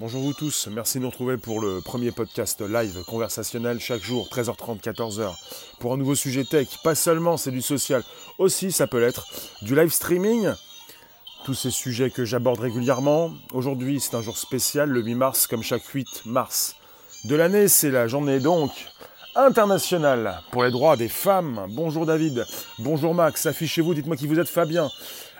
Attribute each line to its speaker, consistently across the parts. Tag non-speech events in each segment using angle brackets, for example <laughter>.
Speaker 1: Bonjour vous tous, merci de nous retrouver pour le premier podcast live conversationnel chaque jour, 13h30, 14h, pour un nouveau sujet tech. Pas seulement, c'est du social, aussi ça peut l'être, du live streaming, tous ces sujets que j'aborde régulièrement. Aujourd'hui, c'est un jour spécial, le 8 mars, comme chaque 8 mars de l'année, c'est la journée donc internationale pour les droits des femmes. Bonjour David, bonjour Max, affichez-vous, dites-moi qui vous êtes Fabien.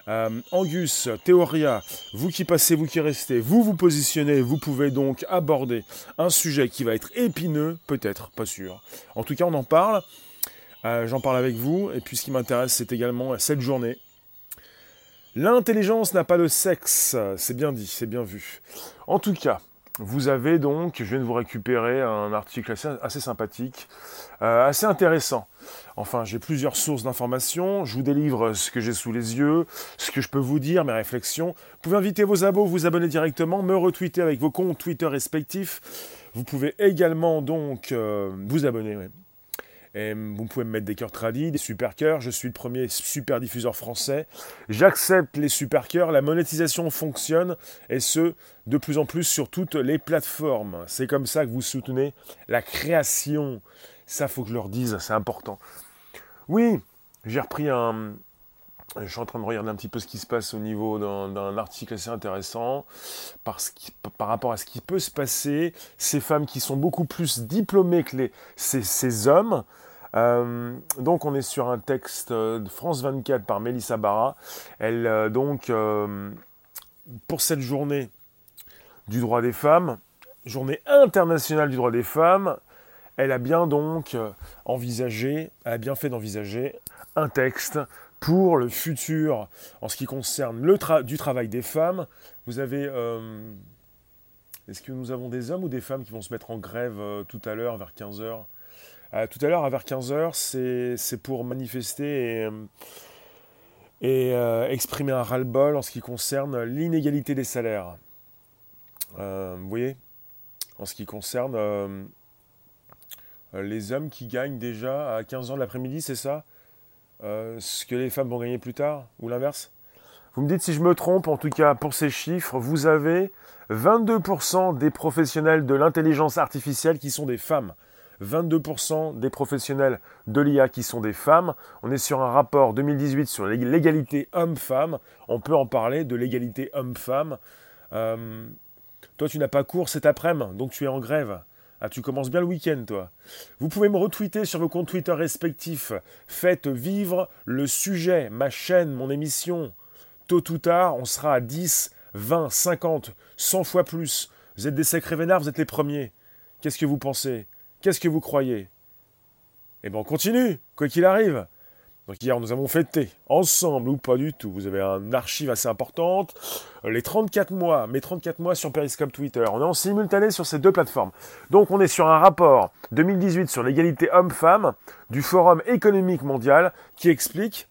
Speaker 1: Euh, Angus, Théoria, vous qui passez, vous qui restez, vous vous positionnez, vous pouvez donc aborder un sujet qui va être épineux, peut-être, pas sûr. En tout cas, on en parle. Euh, j'en parle avec vous. Et puis ce qui m'intéresse, c'est également cette journée. L'intelligence n'a pas de sexe. C'est bien dit, c'est bien vu. En tout cas, vous avez donc, je viens de vous récupérer un article assez, sympathique, euh, assez intéressant. Enfin, j'ai plusieurs sources d'informations, je vous délivre ce que j'ai sous les yeux, ce que je peux vous dire, mes réflexions. Vous pouvez inviter vos abos, vous abonner directement, me retweeter avec vos comptes Twitter respectifs. Vous pouvez également donc euh, vous abonner. Et vous pouvez me mettre des cœurs tradis, des super cœurs. Je suis le premier super diffuseur français. J'accepte les super cœurs. La monétisation fonctionne et ce, de plus en plus sur toutes les plateformes. C'est comme ça que vous soutenez la création. Ça, faut que je leur dise, c'est important. Oui, j'ai repris un. Je suis en train de regarder un petit peu ce qui se passe au niveau d'un article assez intéressant par rapport à ce qui peut se passer. Ces femmes qui sont beaucoup plus diplômées que les, ces, ces hommes, euh, donc on est sur un texte de France 24 par Mélissa Barra. Elle euh, donc euh, pour cette journée du droit des femmes, journée internationale du droit des femmes, elle a bien donc envisagé, elle a bien fait d'envisager un texte pour le futur en ce qui concerne le du travail des femmes. Vous avez est-ce que nous avons des hommes ou des femmes qui vont se mettre en grève tout à l'heure vers 15h euh, tout à l'heure, vers 15h, c'est pour manifester et, euh, exprimer un ras-le-bol en ce qui concerne l'inégalité des salaires. Euh, vous voyez? En ce qui concerne les hommes qui gagnent déjà à 15 ans de l'après-midi, c'est ça? Ce que les femmes vont gagner plus tard Ou l'inverse? Vous me dites si je me trompe, en tout cas pour ces chiffres, vous avez 22% des professionnels de l'intelligence artificielle qui sont des femmes. 22% des professionnels de l'IA qui sont des femmes. On est sur un rapport 2018 sur l'égalité homme-femme. On peut en parler de l'égalité homme-femme. Euh, toi, tu n'as pas cours cet après-midi, donc tu es en grève. Ah, tu commences bien le week-end, toi. Vous pouvez me retweeter sur vos comptes Twitter respectifs. Faites vivre le sujet, ma chaîne, mon émission. Tôt ou tard, on sera à 10, 20, 50, 100 fois plus. Vous êtes des sacrés vénards, vous êtes les premiers. Qu'est-ce que vous pensez? Qu'est-ce que vous croyez? Eh bien, on continue, quoi qu'il arrive. Donc hier, nous avons fêté, ensemble ou pas du tout. Vous avez un archive assez importante. Les 34 mois, mes 34 mois sur Periscope Twitter. On est en simultané sur ces deux plateformes. Donc on est sur un rapport 2018 sur l'égalité homme-femme du Forum économique mondial qui explique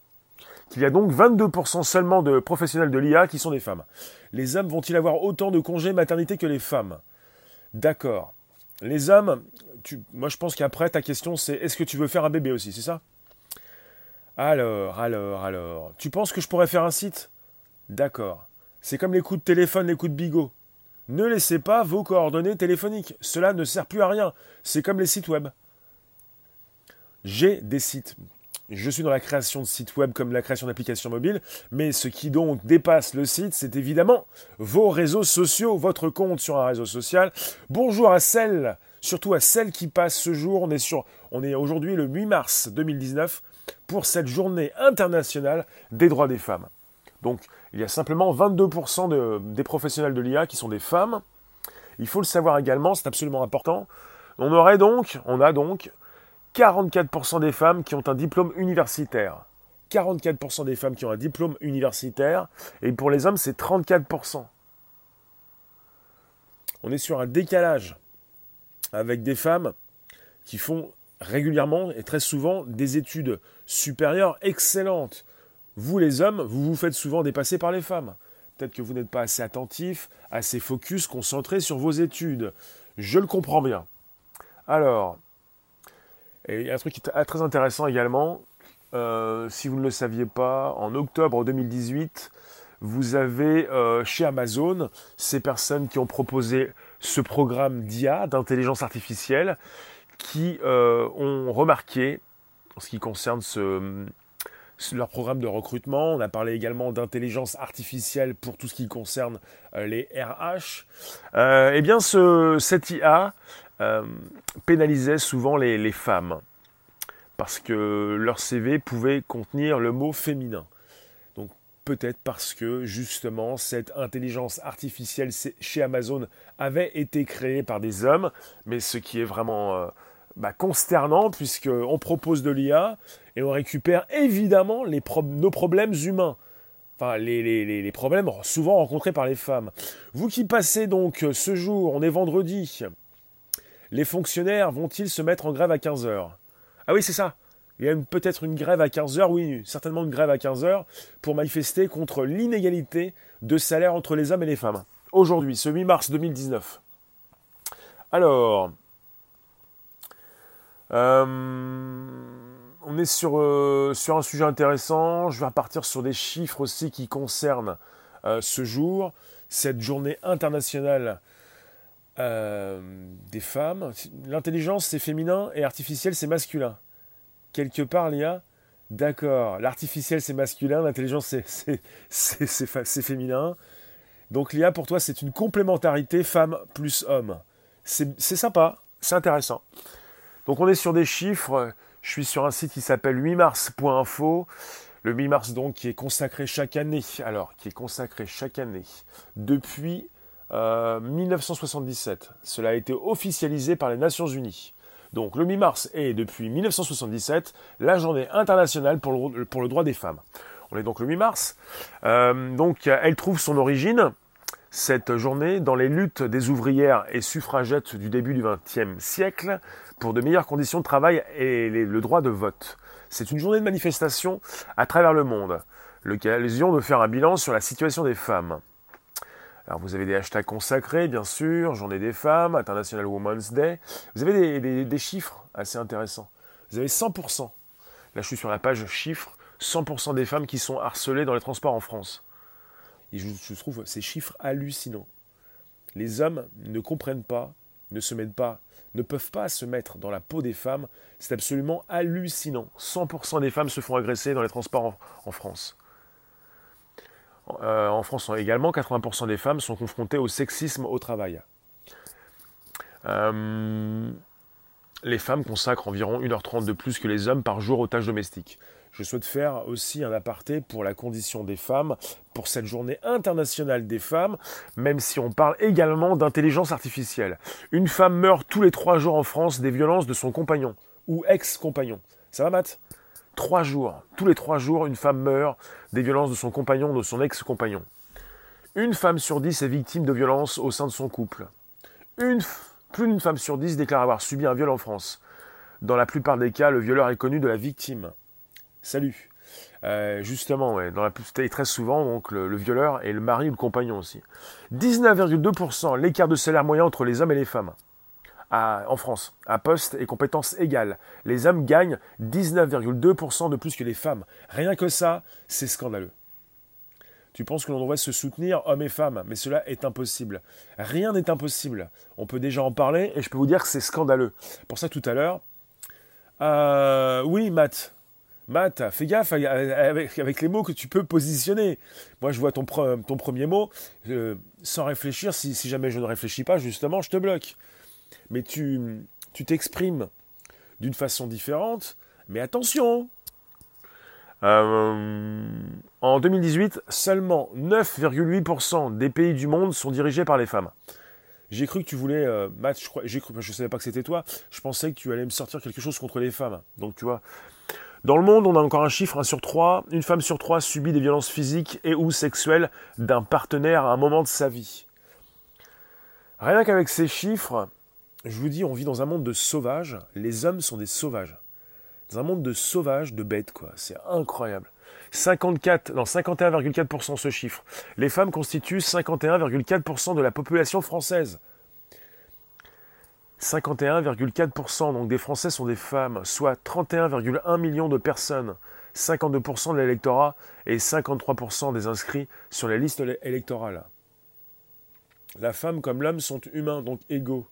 Speaker 1: qu'il y a donc 22% seulement de professionnels de l'IA qui sont des femmes. Les hommes vont-ils avoir autant de congés maternité que les femmes? D'accord. Les hommes, moi je pense qu'après ta question c'est est-ce que tu veux faire un bébé aussi, c'est ça? Alors, alors, alors. Tu penses que je pourrais faire un site? D'accord. C'est comme les coups de téléphone, les coups de bigot. Ne laissez pas vos coordonnées téléphoniques. Cela ne sert plus à rien. C'est comme les sites web. J'ai des sites. Je suis dans la création de sites web comme la création d'applications mobiles, mais ce qui donc dépasse le site, c'est évidemment vos réseaux sociaux, votre compte sur un réseau social. Bonjour à celles surtout à celles qui passent ce jour. On est, aujourd'hui le 8 mars 2019 pour cette journée internationale des droits des femmes. Donc, il y a simplement 22% des professionnels de l'IA qui sont des femmes. Il faut le savoir également, c'est absolument important. On aurait donc, on a donc 44% des femmes qui ont un diplôme universitaire. 44% des femmes qui ont un diplôme universitaire, et pour les hommes, c'est 34%. On est sur un décalage avec des femmes qui font régulièrement et très souvent des études supérieures excellentes. Vous les hommes, vous vous faites souvent dépasser par les femmes. Peut-être que vous n'êtes pas assez attentif, assez focus, concentré sur vos études. Je le comprends bien. Alors, il y a un truc qui est très intéressant également. Euh, si vous ne le saviez pas, en octobre 2018, vous avez euh, chez Amazon ces personnes qui ont proposé ce programme d'IA, d'intelligence artificielle, qui euh, ont remarqué, en ce qui concerne ce, leur programme de recrutement, on a parlé également d'intelligence artificielle pour tout ce qui concerne euh, les RH, eh bien ce, cette IA pénalisait souvent les, femmes parce que leur CV pouvait contenir le mot féminin. Peut-être parce que justement cette intelligence artificielle chez Amazon avait été créée par des hommes, mais ce qui est vraiment euh, bah, consternant puisqu'on propose de l'IA et on récupère évidemment les nos problèmes humains. Enfin, les, problèmes souvent rencontrés par les femmes. Vous qui passez donc ce jour, on est vendredi, les fonctionnaires vont-ils se mettre en grève à 15h Ah oui, c'est ça. Il y a peut-être une grève à 15h, oui, certainement une grève à 15h, pour manifester contre l'inégalité de salaire entre les hommes et les femmes. Aujourd'hui, ce 8 mars 2019. Alors, euh, on est sur, euh, sur un sujet intéressant. Je vais repartir sur des chiffres aussi qui concernent euh, ce jour, cette journée internationale des femmes. L'intelligence, c'est féminin et artificiel, c'est masculin quelque part, l'IA, d'accord, l'artificiel c'est masculin, l'intelligence c'est féminin. Donc l'IA pour toi c'est une complémentarité femme plus homme. C'est sympa, c'est intéressant. Donc on est sur des chiffres, je suis sur un site qui s'appelle 8mars.info. Le 8 mars donc qui est consacré chaque année, alors qui est consacré chaque année depuis 1977. Euh, Cela a été officialisé par les Nations Unies. Donc le 8 mars est depuis 1977 la journée internationale pour le, droit des femmes. On est donc le 8 mars. Euh, donc elle trouve son origine, cette journée, dans les luttes des ouvrières et suffragettes du début du XXe siècle pour de meilleures conditions de travail et le droit de vote. C'est une journée de manifestation à travers le monde, l'occasion de faire un bilan sur la situation des femmes. Alors vous avez des hashtags consacrés, bien sûr, Journée des femmes, International Women's Day. Vous avez des, chiffres assez intéressants. Vous avez 100%, là je suis sur la page chiffres, 100% des femmes qui sont harcelées dans les transports en France. Et je, trouve ces chiffres hallucinants. Les hommes ne comprennent pas, ne se mettent pas, ne peuvent pas se mettre dans la peau des femmes. C'est absolument hallucinant. 100% des femmes se font agresser dans les transports en France. Euh, en France également, 80% des femmes sont confrontées au sexisme au travail. Euh, les femmes consacrent environ 1h30 de plus que les hommes par jour aux tâches domestiques. Je souhaite faire aussi un aparté pour la condition des femmes, pour cette journée internationale des femmes, même si on parle également d'intelligence artificielle. Une femme meurt tous les trois jours en France des violences de son compagnon ou ex-compagnon. Ça va, Matt? Trois jours. Tous les trois jours, une femme meurt des violences de son compagnon ou de son ex-compagnon. Une femme sur dix est victime de violences au sein de son couple. Plus d'une femme sur dix déclare avoir subi un viol en France. Dans la plupart des cas, le violeur est connu de la victime. Salut. Euh, justement, dans la, très souvent, donc, le, violeur est le mari ou le compagnon aussi. 19,2% l'écart de salaire moyen entre les hommes et les femmes en France, à poste et compétences égales. Les hommes gagnent 19,2% de plus que les femmes. Rien que ça, c'est scandaleux. Tu penses que l'on devrait se soutenir, hommes et femmes, mais cela est impossible. Rien n'est impossible. On peut déjà en parler et je peux vous dire que c'est scandaleux. Pour ça, tout à l'heure, euh, oui, Matt. Matt, fais gaffe avec, les mots que tu peux positionner. Moi, je vois ton, premier mot, euh, sans réfléchir, si, jamais je ne réfléchis pas, justement, je te bloque mais tu t'exprimes d'une façon différente. Mais attention euh, En 2018, seulement 9,8% des pays du monde sont dirigés par les femmes. J'ai cru que tu voulais, euh, Matt, je je savais pas que c'était toi. Je pensais que tu allais me sortir quelque chose contre les femmes. Donc tu vois, dans le monde, on a encore un chiffre, un sur trois. Une femme sur trois subit des violences physiques et ou sexuelles d'un partenaire à un moment de sa vie. Rien qu'avec ces chiffres, je vous dis, on vit dans un monde de sauvages. Les hommes sont des sauvages. Dans un monde de sauvages, de bêtes, quoi. C'est incroyable. 54, non, 51,4% ce chiffre. Les femmes constituent 51,4% de la population française. 51,4% donc des Français sont des femmes, soit 31,1 millions de personnes. 52% de l'électorat et 53% des inscrits sur les listes électorales. La femme comme l'homme sont humains, donc égaux.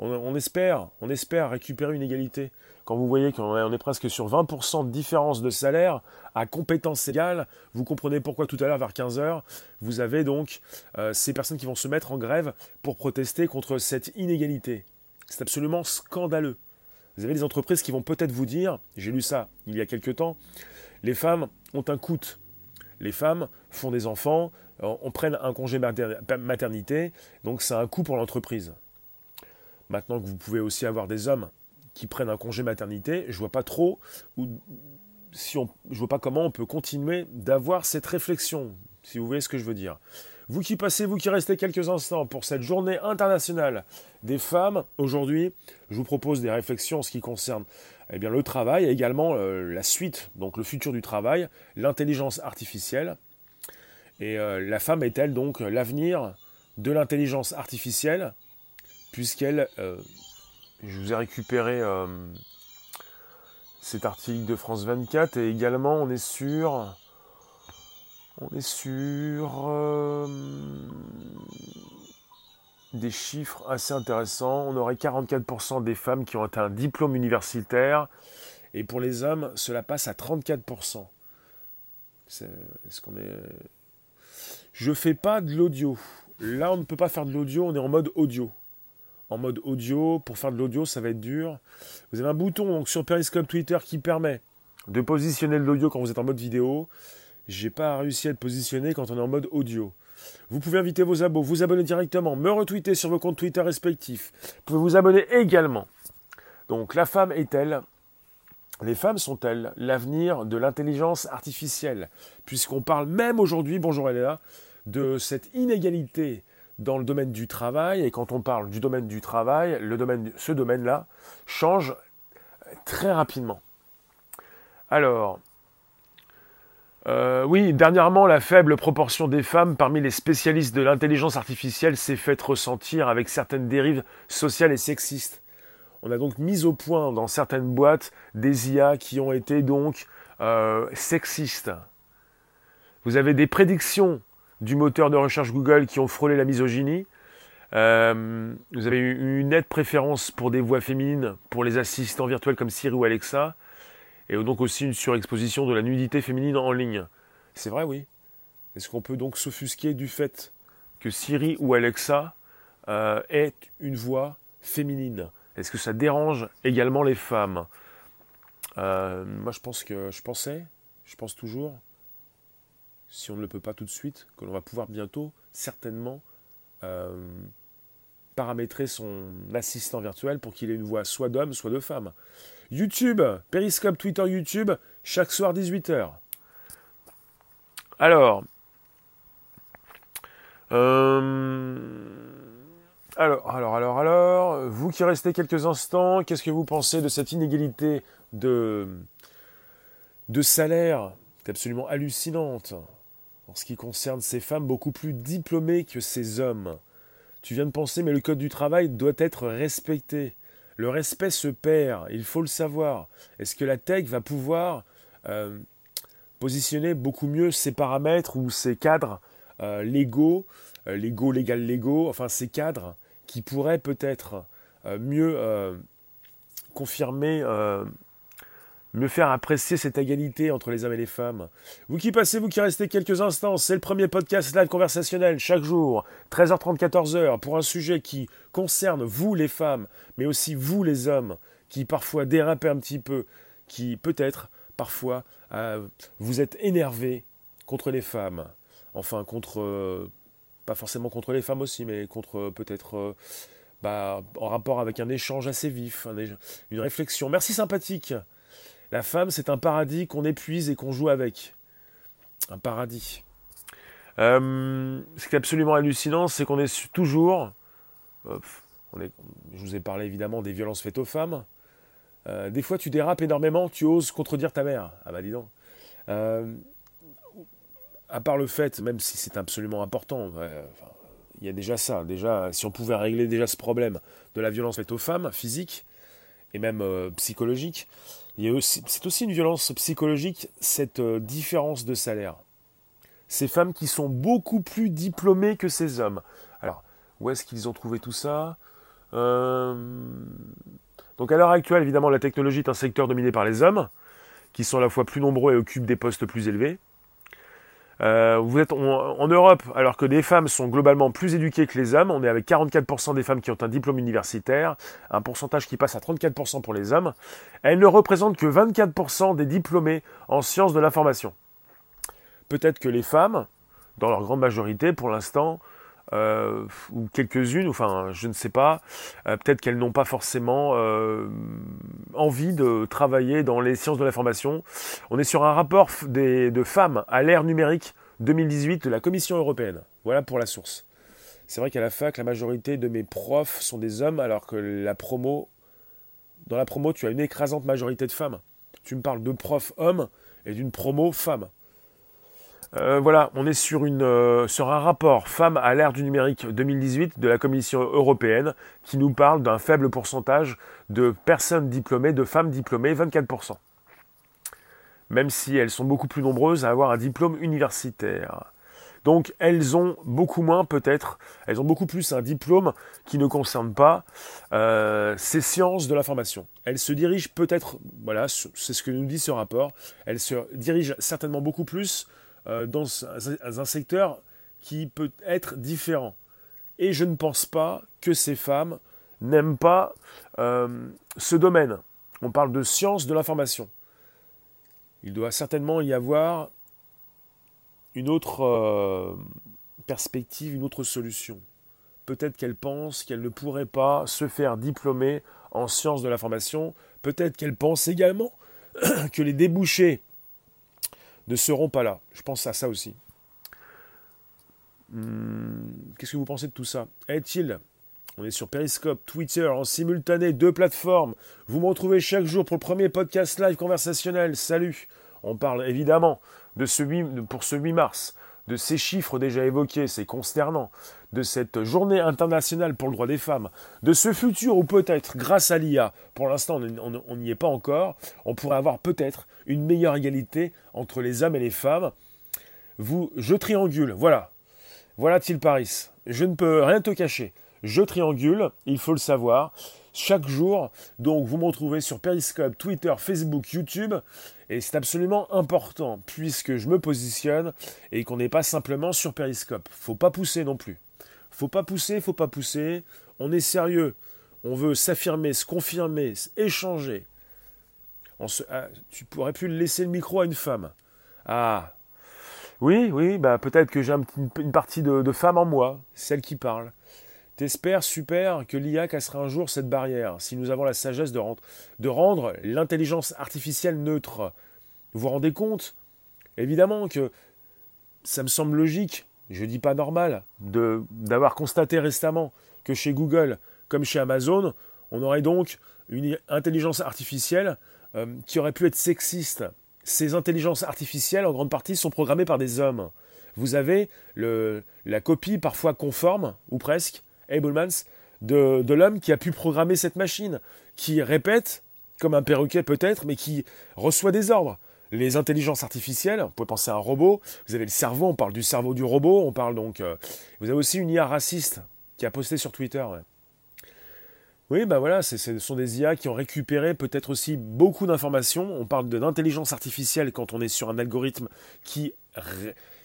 Speaker 1: On, espère, on espère récupérer une égalité. Quand vous voyez qu'on est presque sur 20% de différence de salaire à compétences égales, vous comprenez pourquoi tout à l'heure vers 15h, vous avez donc euh, ces personnes qui vont se mettre en grève pour protester contre cette inégalité. C'est absolument scandaleux. Vous avez des entreprises qui vont peut-être vous dire, j'ai lu ça il y a quelque temps, les femmes ont un coût. Les femmes font des enfants, on prenne un congé maternité, donc c'est un coût pour l'entreprise. Maintenant que vous pouvez aussi avoir des hommes qui prennent un congé maternité, je vois pas trop si on, je vois pas comment on peut continuer d'avoir cette réflexion, si vous voyez ce que je veux dire. Vous qui passez, vous qui restez quelques instants pour cette journée internationale des femmes, aujourd'hui, je vous propose des réflexions en ce qui concerne eh bien, le travail et également euh, la suite, donc le futur du travail, l'intelligence artificielle. Et euh, la femme est-elle donc l'avenir de l'intelligence artificielle, puisqu'elle, euh, je vous ai récupéré cet article de France 24 et également on est sur on est sur euh, des chiffres assez intéressants. On aurait 44% des femmes qui ont un diplôme universitaire et pour les hommes, cela passe à 34%. Est-ce qu'on est... Je fais pas de l'audio. Là, on ne peut pas faire de l'audio, on est en mode audio. En mode audio, pour faire de l'audio, ça va être dur. Vous avez un bouton sur Periscope Twitter qui permet de positionner l'audio quand vous êtes en mode vidéo j'ai pas réussi à être positionné quand on est en mode audio. Vous pouvez inviter vos abos, vous abonner directement, me retweeter sur vos comptes Twitter respectifs. Vous pouvez vous abonner également. Donc la femme est-elle les femmes sont-elles l'avenir de l'intelligence artificielle Puisqu'on parle même aujourd'hui, bonjour Eléa, de cette inégalité dans le domaine du travail. Et quand on parle du domaine du travail, le domaine, ce domaine-là change très rapidement. Alors, euh, oui, dernièrement, la faible proportion des femmes parmi les spécialistes de l'intelligence artificielle s'est faite ressentir avec certaines dérives sociales et sexistes. On a donc mis au point dans certaines boîtes des IA qui ont été donc euh, sexistes. Vous avez des prédictions du moteur de recherche Google qui ont frôlé la misogynie. Euh, vous avez une nette préférence pour des voix féminines pour les assistants virtuels comme Siri ou Alexa et donc aussi une surexposition de la nudité féminine en ligne. C'est vrai, oui. Est-ce qu'on peut donc s'offusquer du fait que Siri ou Alexa euh, est une voix féminine? Est-ce que ça dérange également les femmes? Euh, Moi, je pense que je pensais, je pense toujours, si on ne le peut pas tout de suite, que l'on va pouvoir bientôt, certainement, euh, paramétrer son assistant virtuel pour qu'il ait une voix soit d'homme, soit de femme. YouTube, Periscope, Twitter, YouTube, chaque soir 18h. Alors, euh, alors, alors, alors, alors, vous qui restez quelques instants, qu'est-ce que vous pensez de cette inégalité de, de salaire C'est absolument hallucinante en ce qui concerne ces femmes beaucoup plus diplômées que ces hommes? Tu viens de penser, mais le code du travail doit être respecté. Le respect se perd, il faut le savoir. Est-ce que la tech va pouvoir euh, positionner beaucoup mieux ses paramètres ou ses cadres euh, légaux, euh, légaux, légal, légaux, enfin ces cadres qui pourraient peut-être mieux confirmer me faire apprécier cette égalité entre les hommes et les femmes. Vous qui passez, vous qui restez quelques instants, c'est le premier podcast live conversationnel chaque jour, 13h30, 14h, pour un sujet qui concerne vous les femmes, mais aussi vous les hommes, qui parfois dérapez un petit peu, qui peut-être parfois euh, vous êtes énervés contre les femmes, enfin contre, euh, pas forcément contre les femmes aussi, mais contre euh, peut-être... bah, en rapport avec un échange assez vif, une réflexion. Merci sympathique. La femme, c'est un paradis qu'on épuise et qu'on joue avec. Un paradis. Euh, ce qui est absolument hallucinant, c'est qu'on est toujours. Euh, je vous ai parlé évidemment des violences faites aux femmes. Euh, des fois, tu dérapes énormément, tu oses contredire ta mère. Ah bah dis donc. à part le fait, même si c'est absolument important, il y a déjà ça. Déjà, si on pouvait régler déjà ce problème de la violence faite aux femmes, physique, et même psychologique. C'est aussi une violence psychologique, cette différence de salaire. Ces femmes qui sont beaucoup plus diplômées que ces hommes. Alors, où est-ce qu'ils ont trouvé tout ça? Donc à l'heure actuelle, évidemment, la technologie est un secteur dominé par les hommes, qui sont à la fois plus nombreux et occupent des postes plus élevés. Euh, vous êtes en, Europe, alors que les femmes sont globalement plus éduquées que les hommes, on est avec 44% des femmes qui ont un diplôme universitaire, un pourcentage qui passe à 34% pour les hommes. Elles ne représentent que 24% des diplômés en sciences de l'information. Peut-être que les femmes, dans leur grande majorité, pour l'instant, euh, ou quelques-unes, enfin je ne sais pas, euh, peut-être qu'elles n'ont pas forcément euh, envie de travailler dans les sciences de l'information. On est sur un rapport de femmes à l'ère numérique 2018 de la Commission européenne. Voilà pour la source. C'est vrai qu'à la fac, la majorité de mes profs sont des hommes, alors que la promo, dans la promo, tu as une écrasante majorité de femmes. Tu me parles de profs hommes et d'une promo femme. Euh, voilà, on est sur, euh, un rapport Femmes à l'ère du numérique 2018 de la Commission européenne qui nous parle d'un faible pourcentage de personnes diplômées, de femmes diplômées, 24%. Même si elles sont beaucoup plus nombreuses à avoir un diplôme universitaire. Donc elles ont beaucoup moins peut-être, elles ont beaucoup plus un diplôme qui ne concerne pas euh, ces sciences de l'information. Elles se dirigent peut-être, voilà, c'est ce que nous dit ce rapport, elles se dirigent certainement beaucoup plus dans un secteur qui peut être différent. Et je ne pense pas que ces femmes n'aiment pas euh, ce domaine. On parle de science de l'information. Il doit certainement y avoir une autre euh, perspective, une autre solution. Peut-être qu'elles pensent qu'elles ne pourraient pas se faire diplômer en sciences de l'information. Peut-être qu'elles pensent également <coughs> que les débouchés ne seront pas là. Je pense à ça aussi. Hmm, qu'est-ce que vous pensez de tout ça? Est-il On est sur Periscope, Twitter, en simultané, deux plateformes. Vous me retrouvez chaque jour pour le premier podcast live conversationnel. Salut On parle évidemment de ce 8, pour ce 8 mars, de ces chiffres déjà évoqués, c'est consternant, de cette journée internationale pour le droit des femmes, de ce futur où peut-être, grâce à l'IA, pour l'instant on n'y est pas encore, on pourrait avoir peut-être une meilleure égalité entre les hommes et les femmes. Vous, je triangule, voilà. Voilà Til Paris. Je ne peux rien te cacher. Je triangule, il faut le savoir chaque jour. Donc vous me retrouvez sur Periscope, Twitter, Facebook, YouTube. Et c'est absolument important puisque je me positionne et qu'on n'est pas simplement sur Periscope. Faut pas pousser non plus. Faut pas pousser, faut pas pousser. On est sérieux. On veut s'affirmer, se confirmer, échanger. Ah, tu pourrais plus laisser le micro à une femme. Ah. Oui, oui, bah peut-être que j'ai une partie de femme en moi, celle qui parle. T'espères, super, que l'IA cassera un jour cette barrière, si nous avons la sagesse de, rendre, l'intelligence artificielle neutre. Vous vous rendez compte? Évidemment que ça me semble logique, je dis pas normal, d'avoir constaté récemment que chez Google, comme chez Amazon, on aurait donc une intelligence artificielle euh, qui aurait pu être sexiste. Ces intelligences artificielles, en grande partie, sont programmées par des hommes. Vous avez la copie parfois conforme, ou presque, Abelmans, de, de l'homme qui a pu programmer cette machine, qui répète, comme un perroquet peut-être, mais qui reçoit des ordres. Les intelligences artificielles, vous pouvez penser à un robot, vous avez le cerveau, on parle du cerveau du robot, on parle donc... Euh, vous avez aussi une IA raciste qui a posté sur Twitter. Oui, ben voilà, ce sont des IA qui ont récupéré peut-être aussi beaucoup d'informations. On parle d'intelligence artificielle quand on est sur un algorithme qui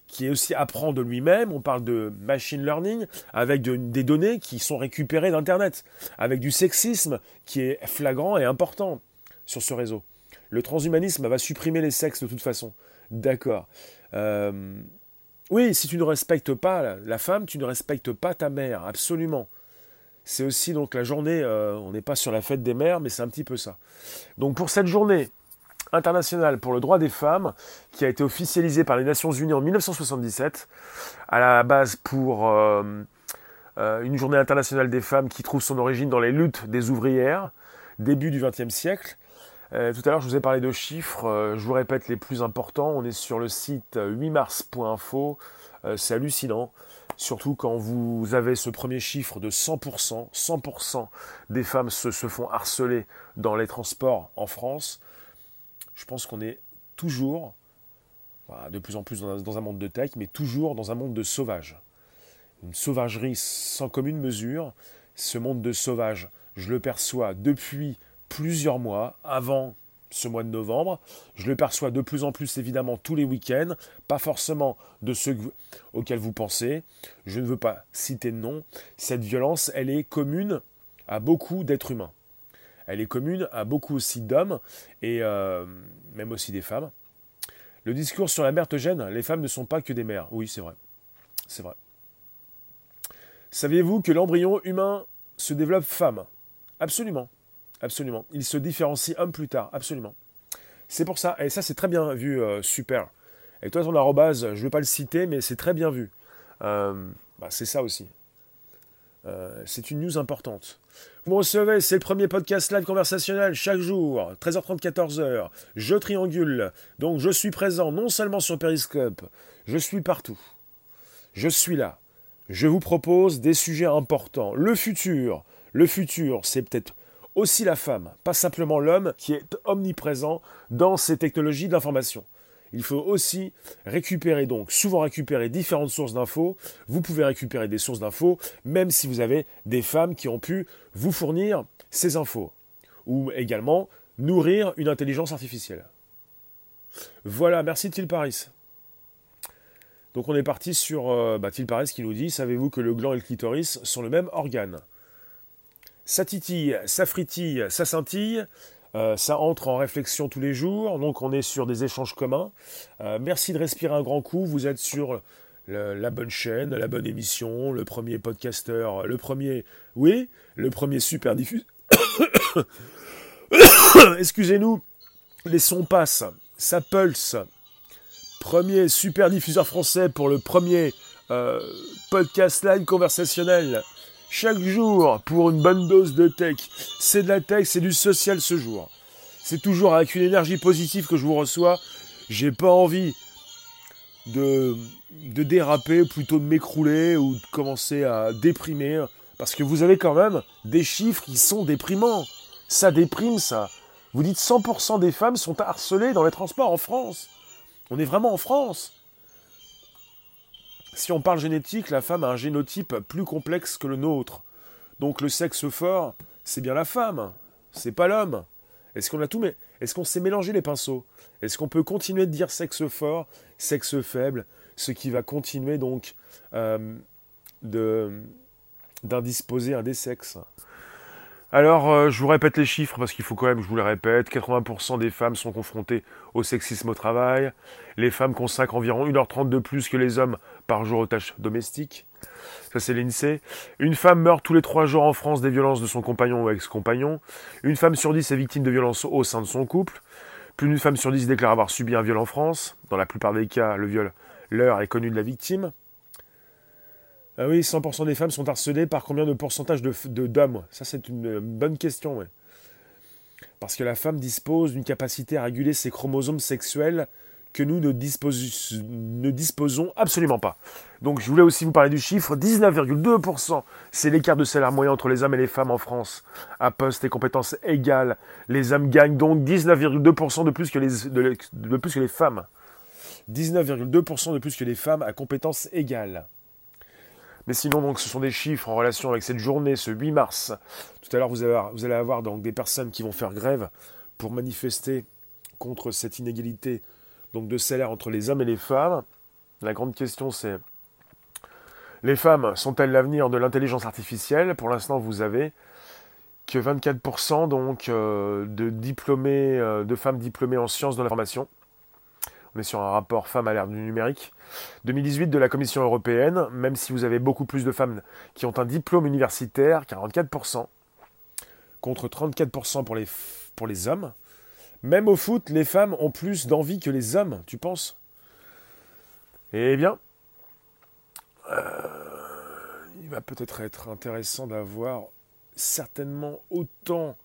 Speaker 1: qui aussi apprend de lui-même. On parle de machine learning avec des données qui sont récupérées d'Internet, avec du sexisme qui est flagrant et important sur ce réseau. Le transhumanisme va supprimer les sexes de toute façon. D'accord. Euh, oui, si tu ne respectes pas la femme, tu ne respectes pas ta mère, absolument. C'est aussi donc la journée, euh, on n'est pas sur la fête des mères, mais c'est un petit peu ça. Donc pour cette journée, internationale pour le droit des femmes, qui a été officialisée par les Nations Unies en 1977, à la base pour euh, euh, une journée internationale des femmes qui trouve son origine dans les luttes des ouvrières, début du XXe siècle. Euh, tout à l'heure, je vous ai parlé de chiffres, je vous répète les plus importants. On est sur le site 8mars.info, c'est hallucinant. Surtout quand vous avez ce premier chiffre de 100%, 100% des femmes se, se font harceler dans les transports en France. Je pense qu'on est toujours, de plus en plus dans un, monde de tech, mais toujours dans un monde de sauvages. Une sauvagerie sans commune mesure. Ce monde de sauvages, je le perçois depuis plusieurs mois, avant ce mois de novembre. Je le perçois de plus en plus évidemment tous les week-ends, pas forcément de ceux auxquels vous pensez. Je ne veux pas citer de nom. Cette violence, elle est commune à beaucoup d'êtres humains. Elle est commune à beaucoup aussi d'hommes et euh, même aussi des femmes. Le discours sur la mère te gêne, les femmes ne sont pas que des mères. Oui, c'est vrai. C'est vrai. Saviez-vous que l'embryon humain se développe femme? Absolument. Absolument. Il se différencie homme plus tard. Absolument. C'est pour ça. Et ça, c'est très bien vu. Euh, super. Et toi, ton arrobase, je ne vais pas le citer, mais c'est très bien vu. Euh, bah, c'est ça aussi. Euh, c'est une news importante. Vous recevez, c'est le premier podcast live conversationnel chaque jour, 13h30, 14h. Je triangule. Donc je suis présent non seulement sur Periscope, je suis partout. Je suis là. Je vous propose des sujets importants. Le futur. Le futur, c'est peut-être aussi la femme, pas simplement l'homme qui est omniprésent dans ces technologies d'information. Il faut aussi récupérer donc, souvent récupérer différentes sources d'infos. Vous pouvez récupérer des sources d'infos, même si vous avez des femmes qui ont pu vous fournir ces infos. Ou également nourrir une intelligence artificielle. Voilà, merci Til Paris. Donc on est parti sur euh, bah, Paris qui nous dit Savez-vous que le gland et le clitoris sont le même organe? Ça titille, ça fritille, ça scintille. Euh, ça entre en réflexion tous les jours, donc on est sur des échanges communs. Euh, merci de respirer un grand coup, vous êtes sur la bonne chaîne, la bonne émission, le premier podcasteur, le premier, oui, le premier super diffuseur. <coughs> Excusez-nous, les sons passent, ça pulse. Premier super diffuseur français pour le premier euh, podcast live conversationnel chaque jour pour une bonne dose de tech. C'est de la tech, c'est du social ce jour. C'est toujours avec une énergie positive que je vous reçois. J'ai pas envie de, de déraper, plutôt de m'écrouler ou de commencer à déprimer. Parce que vous avez quand même des chiffres qui sont déprimants. Ça déprime ça. Vous dites 100% des femmes sont harcelées dans les transports en France. On est vraiment en France. Si on parle génétique, la femme a un génotype plus complexe que le nôtre. Donc le sexe fort, c'est bien la femme, c'est pas l'homme. Est-ce qu'on a tout mais est-ce qu'on s'est mélangé les pinceaux? Est-ce qu'on peut continuer de dire sexe fort, sexe faible, ce qui va continuer donc euh, d'indisposer un des sexes? Alors, euh, je vous répète les chiffres parce qu'il faut quand même, je vous les répète, 80% des femmes sont confrontées au sexisme au travail. Les femmes consacrent environ 1h30 de plus que les hommes par jour aux tâches domestiques. Ça, c'est l'INSEE. Une femme meurt tous les trois jours en France des violences de son compagnon ou ex-compagnon. Une femme sur dix est victime de violences au sein de son couple. Plus d'une femme sur dix déclare avoir subi un viol en France. Dans la plupart des cas, le viol, l'heure est connue de la victime. Ah oui, 100% des femmes sont harcelées par combien de pourcentage de, d'hommes? Ça, c'est une bonne question. Parce que la femme dispose d'une capacité à réguler ses chromosomes sexuels que nous ne, disposons absolument pas. Donc je voulais aussi vous parler du chiffre, 19,2%, c'est l'écart de salaire moyen entre les hommes et les femmes en France. À poste et compétences égales, les hommes gagnent donc 19,2% de plus que les, de plus que les femmes. 19,2% de plus que les femmes à compétences égales. Mais sinon, donc, ce sont des chiffres en relation avec cette journée, ce 8 mars. Tout à l'heure, vous, vous, allez avoir donc des personnes qui vont faire grève pour manifester contre cette inégalité donc, de salaire entre les hommes et les femmes. La grande question, c'est les femmes sont-elles l'avenir de l'intelligence artificielle? Pour l'instant, vous avez que 24% donc euh, de diplômés, euh, de femmes diplômées en sciences de l'information. On est sur un rapport femmes à l'ère du numérique. 2018 de la Commission européenne, même si vous avez beaucoup plus de femmes qui ont un diplôme universitaire, 44%, contre 34% pour les, pour les hommes. Même au foot, les femmes ont plus d'envie que les hommes, tu penses? Eh bien, euh, il va peut-être être intéressant d'avoir certainement autant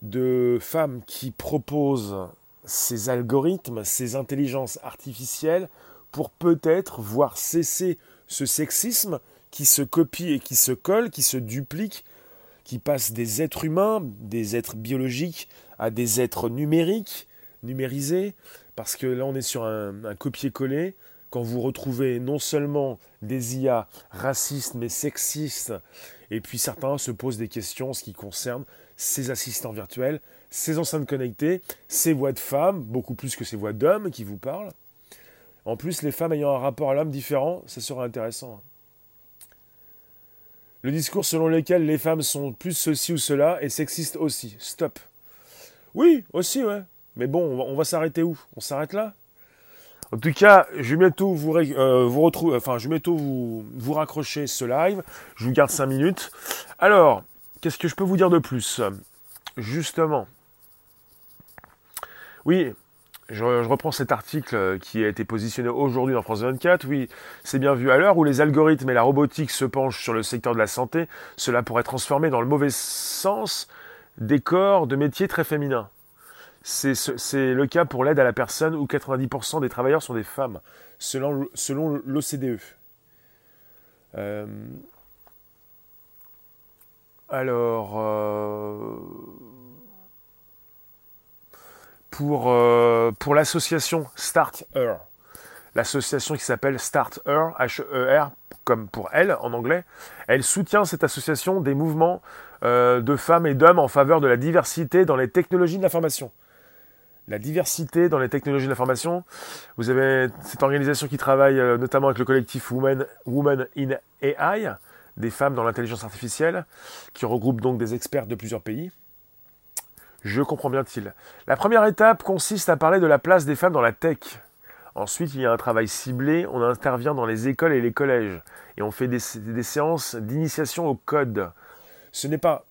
Speaker 1: de femmes qui proposent ces algorithmes, ces intelligences artificielles, pour peut-être voir cesser ce sexisme qui se copie et qui se colle, qui se duplique, qui passe des êtres humains, des êtres biologiques, à des êtres numériques, numérisés, parce que là on est sur un, copier-coller. Quand vous retrouvez non seulement des IA racistes mais sexistes, et puis certains se posent des questions en ce qui concerne ces assistants virtuels, ces enceintes connectées, ces voix de femmes, beaucoup plus que ces voix d'hommes qui vous parlent. En plus, les femmes ayant un rapport à l'homme différent, ça sera intéressant. Le discours selon lequel les femmes sont plus ceci ou cela est sexiste aussi. Stop. Oui, aussi, ouais. Mais bon, on va, s'arrêter où? On s'arrête là? En tout cas, je vais bientôt vous, euh, vous enfin, je vous, raccrocher ce live. Je vous garde 5 minutes. Alors, qu'est-ce que je peux vous dire de plus? Justement. Oui, je, reprends cet article qui a été positionné aujourd'hui dans France 24. Oui, c'est bien vu. À l'heure où les algorithmes et la robotique se penchent sur le secteur de la santé, cela pourrait transformer dans le mauvais sens des corps de métiers très féminins. C'est le cas pour l'aide à la personne où 90% des travailleurs sont des femmes, selon, l'OCDE. Euh, alors, euh, pour, euh, pour l'association Start Her. L'association qui s'appelle Start Her, H-E-R, comme pour elle en anglais. Elle soutient cette association des mouvements euh, de femmes et d'hommes en faveur de la diversité dans les technologies de l'information. La diversité dans les technologies de l'information. Vous avez cette organisation qui travaille euh, notamment avec le collectif Women, in AI, des femmes dans l'intelligence artificielle, qui regroupe donc des experts de plusieurs pays. Je comprends bien-t-il. La première étape consiste à parler de la place des femmes dans la tech. Ensuite, il y a un travail ciblé, on intervient dans les écoles et les collèges, et on fait des, séances d'initiation au code. Ce n'est pas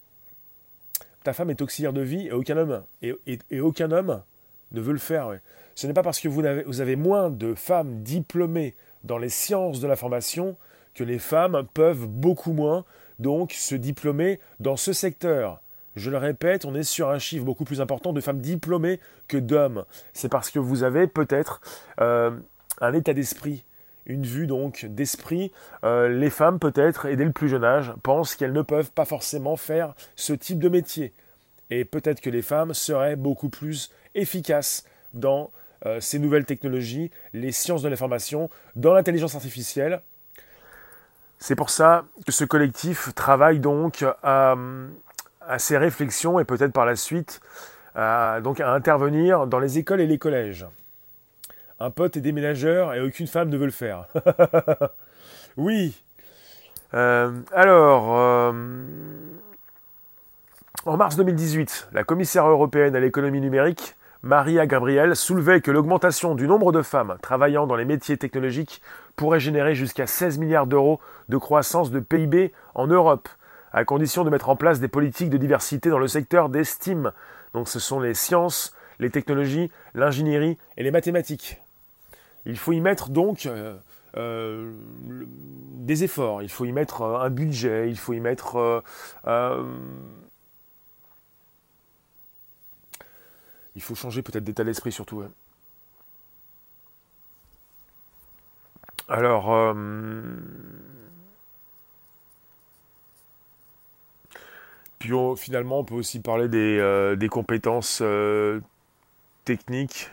Speaker 1: ta femme est auxiliaire de vie et aucun homme, et, aucun homme ne veut le faire. Ce n'est pas parce que vous avez, vous avez moins de femmes diplômées dans les sciences de l'information que les femmes peuvent beaucoup moins donc se diplômer dans ce secteur. Je le répète, on est sur un chiffre beaucoup plus important de femmes diplômées que d'hommes. C'est parce que vous avez peut-être euh, un état d'esprit, une vue donc d'esprit. Euh, les femmes peut-être, et dès le plus jeune âge, pensent qu'elles ne peuvent pas forcément faire ce type de métier. Et peut-être que les femmes seraient beaucoup plus efficaces dans euh, ces nouvelles technologies, les sciences de l'information, dans l'intelligence artificielle. C'est pour ça que ce collectif travaille donc à à ces réflexions et peut-être par la suite à, donc à intervenir dans les écoles et les collèges. Un pote est déménageur et aucune femme ne veut le faire. <laughs> oui. Euh, alors, euh, en mars 2018, la commissaire européenne à l'économie numérique, Maria Gabriel, soulevait que l'augmentation du nombre de femmes travaillant dans les métiers technologiques pourrait générer jusqu'à 16 milliards d'euros de croissance de PIB en Europe à condition de mettre en place des politiques de diversité dans le secteur des STEAM. Donc ce sont les sciences, les technologies, l'ingénierie et les mathématiques. Il faut y mettre donc euh, euh, des efforts, il faut y mettre euh, un budget, il faut y mettre... il faut changer peut-être d'état d'esprit surtout. Alors... Puis finalement, on peut aussi parler des, euh, compétences euh, techniques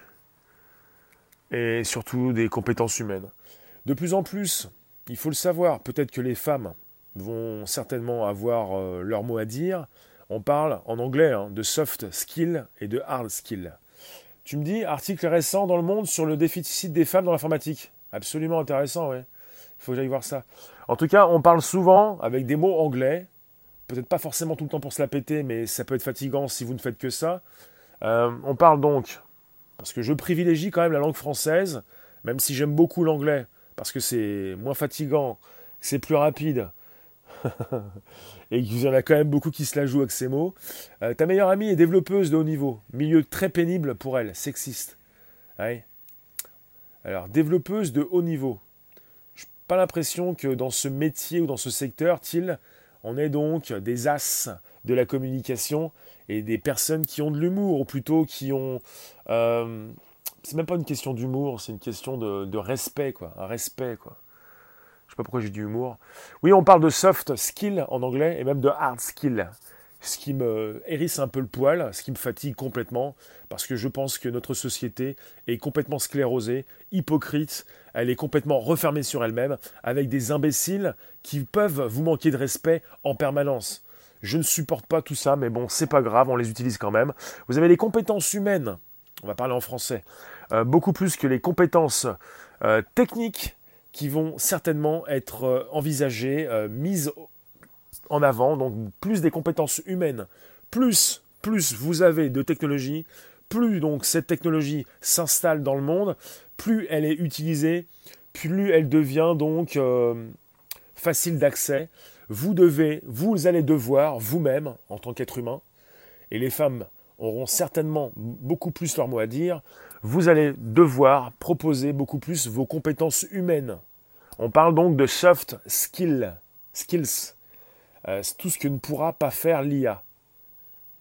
Speaker 1: et surtout des compétences humaines. De plus en plus, il faut le savoir, peut-être que les femmes vont certainement avoir euh, leur mot à dire. On parle en anglais hein, de soft skill et de hard skill. Tu me dis, article récent dans le monde sur le déficit des femmes dans l'informatique. Absolument intéressant, oui. Il faut que j'aille voir ça. En tout cas, on parle souvent avec des mots anglais peut-être pas forcément tout le temps pour se la péter, mais ça peut être fatigant si vous ne faites que ça. Euh, on parle donc, parce que je privilégie quand même la langue française, même si j'aime beaucoup l'anglais, parce que c'est moins fatigant, c'est plus rapide, <laughs> et qu'il y en a quand même beaucoup qui se la jouent avec ces mots. Euh, ta meilleure amie est développeuse de haut niveau, milieu très pénible pour elle, sexiste. Alors, développeuse de haut niveau. Je n'ai pas l'impression que dans ce métier ou dans ce secteur, il on est donc des as de la communication et des personnes qui ont de l'humour, ou plutôt qui ont... Euh, c'est même pas une question d'humour, c'est une question de, respect, quoi. Un respect, quoi. sais pas pourquoi j'ai du humour. Oui, on parle de soft skill en anglais et même de hard skill. Ce qui me hérisse un peu le poil, ce qui me fatigue complètement, parce que je pense que notre société est complètement sclérosée, hypocrite, elle est complètement refermée sur elle-même, avec des imbéciles qui peuvent vous manquer de respect en permanence. Je ne supporte pas tout ça, mais bon, c'est pas grave, on les utilise quand même. Vous avez les compétences humaines, on va parler en français, euh, beaucoup plus que les compétences euh, techniques qui vont certainement être euh, envisagées, mises en avant, donc plus des compétences humaines, plus, plus vous avez de technologie, plus donc cette technologie s'installe dans le monde, plus elle est utilisée, plus elle devient donc facile d'accès, vous devez, vous allez devoir vous-même, en tant qu'être humain, et les femmes auront certainement beaucoup plus leur mot à dire, vous allez devoir proposer beaucoup plus vos compétences humaines. On parle donc de soft skills, skills, euh, tout ce que ne pourra pas faire l'IA.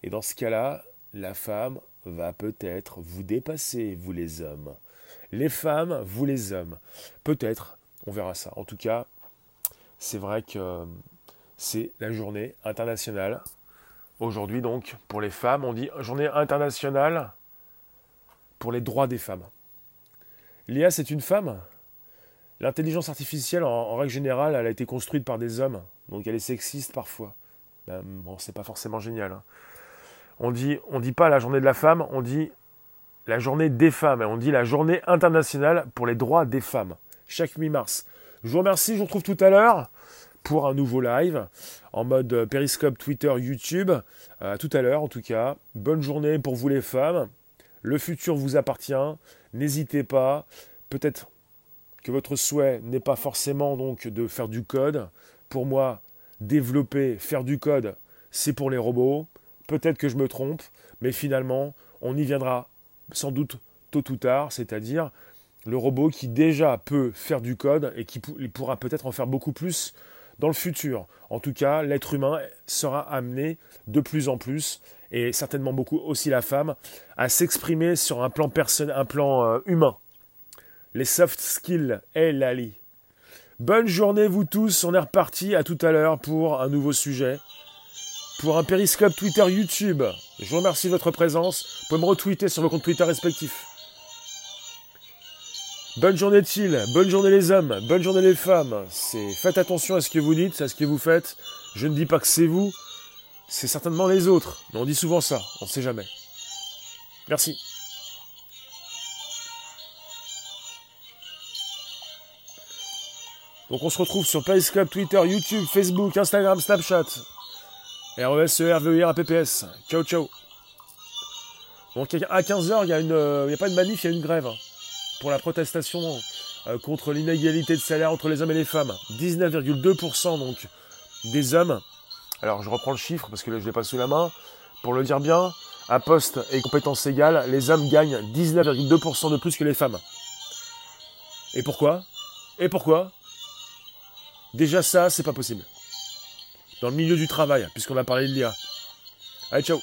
Speaker 1: Et dans ce cas-là, la femme va peut-être vous dépasser, vous les hommes. Les femmes, vous les hommes. Peut-être, on verra ça. En tout cas, c'est vrai que c'est la journée internationale. Aujourd'hui donc, pour les femmes, on dit journée internationale pour les droits des femmes. L'IA, c'est une femme. L'intelligence artificielle, en, règle générale, elle a été construite par des hommes, donc elle est sexiste parfois. Ben, bon, c'est pas forcément génial. Hein. On dit, on dit pas la journée de la femme, on dit la journée des femmes. On dit la journée internationale pour les droits des femmes, chaque mi-mars. Je vous remercie, je vous retrouve tout à l'heure pour un nouveau live en mode Periscope, Twitter, YouTube. Euh, tout à l'heure en tout cas. Bonne journée pour vous les femmes. Le futur vous appartient. N'hésitez pas. Peut-être que votre souhait n'est pas forcément donc de faire du code. Pour moi, développer, faire du code, c'est pour les robots. Peut-être que je me trompe, mais finalement, on y viendra sans doute tôt ou tard, c'est-à-dire le robot qui déjà peut faire du code et qui pourra peut-être en faire beaucoup plus dans le futur. En tout cas, l'être humain sera amené de plus en plus, et certainement beaucoup aussi la femme, à s'exprimer sur un plan, un plan euh, humain. Les soft skills et l'ali. Bonne journée vous tous, on est reparti, à tout à l'heure pour un nouveau sujet, pour un périscope Twitter YouTube. Je vous remercie de votre présence, vous pouvez me retweeter sur vos comptes Twitter respectifs. Bonne journée Thiel, bonne journée les hommes, bonne journée les femmes. C'est faites attention à ce que vous dites, à ce que vous faites. Je ne dis pas que c'est vous, c'est certainement les autres. Mais on dit souvent ça, on ne sait jamais. Merci. Donc on se retrouve sur Periscope, Twitter, YouTube, Facebook, Instagram, Snapchat. R-E-S-E-R, V-E-R, A-P-P-S. Ciao, ciao. Donc à 15h, il n'y a, a, pas de manif, il y a une grève pour la protestation euh, contre l'inégalité de salaire entre les hommes et les femmes. 19,2% donc des hommes. Alors je reprends le chiffre parce que là je l'ai pas sous la main. Pour le dire bien, à poste et compétences égales, les hommes gagnent 19,2% de plus que les femmes. Et pourquoi? Et pourquoi? Déjà ça, c'est pas possible. Dans le milieu du travail, puisqu'on a parlé de l'IA. Allez, ciao